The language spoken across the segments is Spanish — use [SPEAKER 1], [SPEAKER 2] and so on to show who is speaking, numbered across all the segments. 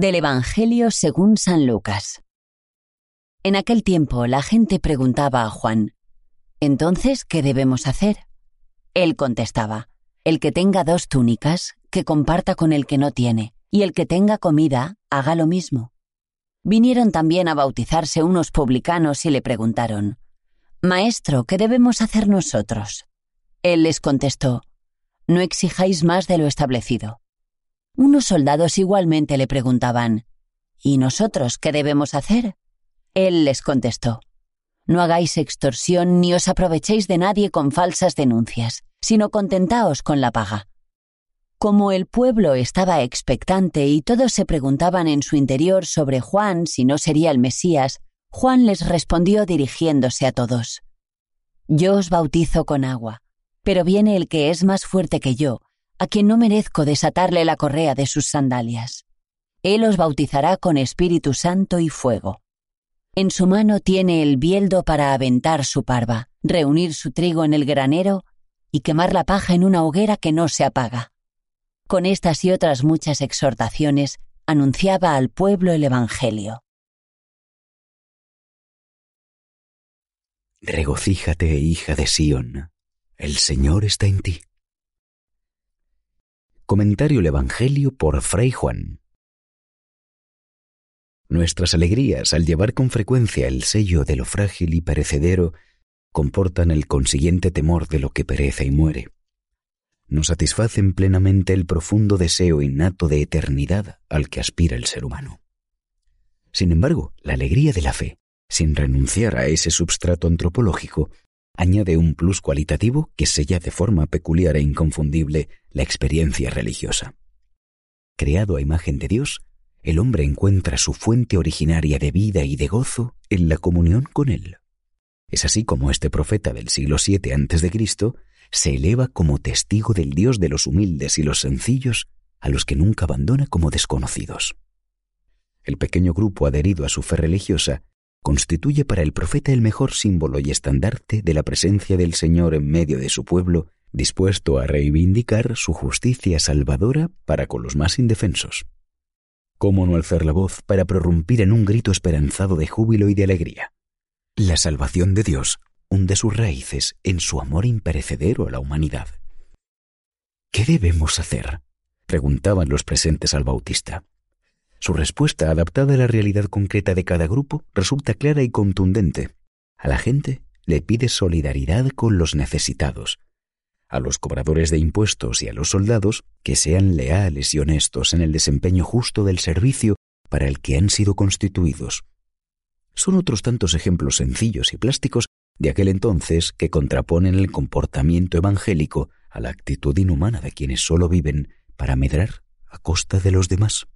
[SPEAKER 1] Del Evangelio según San Lucas. En aquel tiempo la gente preguntaba a Juan, Entonces, ¿qué debemos hacer? Él contestaba, El que tenga dos túnicas, que comparta con el que no tiene, y el que tenga comida, haga lo mismo. Vinieron también a bautizarse unos publicanos y le preguntaron, Maestro, ¿qué debemos hacer nosotros? Él les contestó, No exijáis más de lo establecido. Unos soldados igualmente le preguntaban, ¿Y nosotros qué debemos hacer? Él les contestó, No hagáis extorsión ni os aprovechéis de nadie con falsas denuncias, sino contentaos con la paga. Como el pueblo estaba expectante y todos se preguntaban en su interior sobre Juan si no sería el Mesías, Juan les respondió dirigiéndose a todos. Yo os bautizo con agua, pero viene el que es más fuerte que yo, a quien no merezco desatarle la correa de sus sandalias. Él os bautizará con Espíritu Santo y fuego. En su mano tiene el bieldo para aventar su parva, reunir su trigo en el granero y quemar la paja en una hoguera que no se apaga. Con estas y otras muchas exhortaciones anunciaba al pueblo el Evangelio.
[SPEAKER 2] Regocíjate, hija de Sión, el Señor está en ti. Comentario el Evangelio por Fray Juan. Nuestras alegrías al llevar con frecuencia el sello de lo frágil y perecedero comportan el consiguiente temor de lo que perece y muere. Nos satisfacen plenamente el profundo deseo innato de eternidad al que aspira el ser humano. Sin embargo, la alegría de la fe, sin renunciar a ese substrato antropológico, añade un plus cualitativo que sella de forma peculiar e inconfundible la experiencia religiosa. Creado a imagen de Dios, el hombre encuentra su fuente originaria de vida y de gozo en la comunión con Él. Es así como este profeta del siglo VII a.C. se eleva como testigo del Dios de los humildes y los sencillos, a los que nunca abandona como desconocidos. El pequeño grupo adherido a su fe religiosa constituye para el profeta el mejor símbolo y estandarte de la presencia del Señor en medio de su pueblo, dispuesto a reivindicar su justicia salvadora para con los más indefensos. ¿Cómo no alzar la voz para prorrumpir en un grito esperanzado de júbilo y de alegría? La salvación de Dios hunde sus raíces en su amor imperecedero a la humanidad. ¿Qué debemos hacer? preguntaban los presentes al Bautista. Su respuesta, adaptada a la realidad concreta de cada grupo, resulta clara y contundente. A la gente le pide solidaridad con los necesitados. A los cobradores de impuestos y a los soldados que sean leales y honestos en el desempeño justo del servicio para el que han sido constituidos. Son otros tantos ejemplos sencillos y plásticos de aquel entonces que contraponen el comportamiento evangélico a la actitud inhumana de quienes sólo viven para medrar a costa de los demás.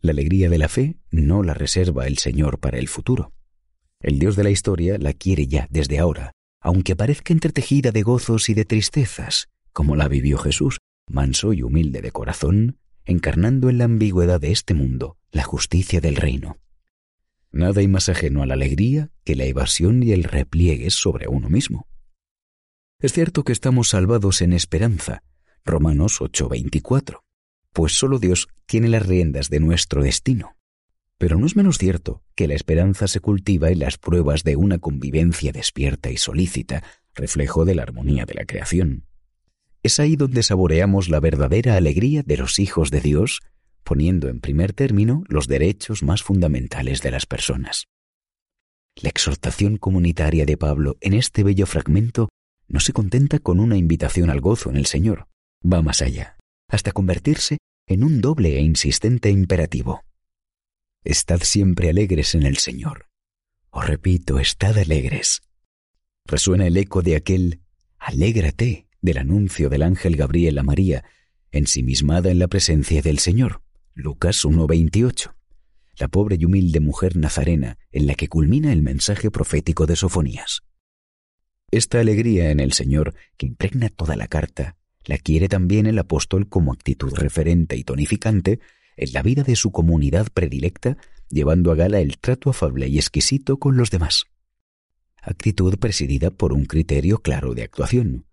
[SPEAKER 2] La alegría de la fe no la reserva el Señor para el futuro. El Dios de la historia la quiere ya desde ahora, aunque parezca entretejida de gozos y de tristezas, como la vivió Jesús, manso y humilde de corazón, encarnando en la ambigüedad de este mundo la justicia del reino. Nada hay más ajeno a la alegría que la evasión y el repliegue sobre uno mismo. Es cierto que estamos salvados en esperanza, Romanos 8:24, pues solo Dios tiene las riendas de nuestro destino. Pero no es menos cierto que la esperanza se cultiva en las pruebas de una convivencia despierta y solícita, reflejo de la armonía de la creación. Es ahí donde saboreamos la verdadera alegría de los hijos de Dios, poniendo en primer término los derechos más fundamentales de las personas. La exhortación comunitaria de Pablo en este bello fragmento no se contenta con una invitación al gozo en el Señor, va más allá, hasta convertirse en un doble e insistente imperativo. Estad siempre alegres en el Señor. Os repito, estad alegres. Resuena el eco de aquel Alégrate del anuncio del ángel Gabriel a María, ensimismada en la presencia del Señor. Lucas 1.28. La pobre y humilde mujer nazarena en la que culmina el mensaje profético de Sofonías. Esta alegría en el Señor, que impregna toda la carta, la quiere también el apóstol como actitud referente y tonificante en la vida de su comunidad predilecta, llevando a gala el trato afable y exquisito con los demás. Actitud presidida por un criterio claro de actuación.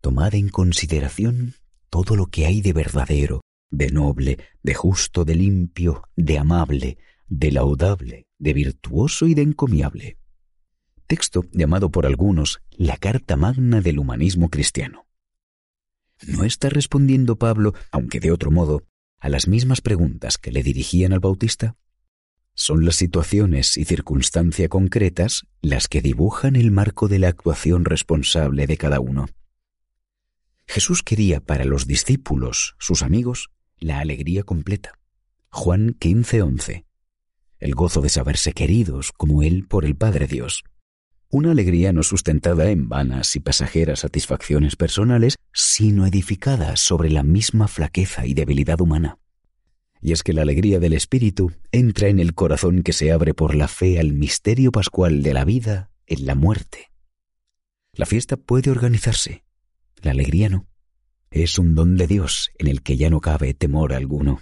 [SPEAKER 2] Tomad en consideración todo lo que hay de verdadero, de noble, de justo, de limpio, de amable, de laudable, de virtuoso y de encomiable. Texto llamado por algunos la Carta Magna del Humanismo Cristiano. ¿No está respondiendo Pablo, aunque de otro modo, a las mismas preguntas que le dirigían al Bautista? Son las situaciones y circunstancias concretas las que dibujan el marco de la actuación responsable de cada uno. Jesús quería para los discípulos, sus amigos, la alegría completa. Juan 15:11. El gozo de saberse queridos como Él por el Padre Dios. Una alegría no sustentada en vanas y pasajeras satisfacciones personales, sino edificada sobre la misma flaqueza y debilidad humana. Y es que la alegría del Espíritu entra en el corazón que se abre por la fe al misterio pascual de la vida en la muerte. La fiesta puede organizarse, la alegría no. Es un don de Dios en el que ya no cabe temor alguno.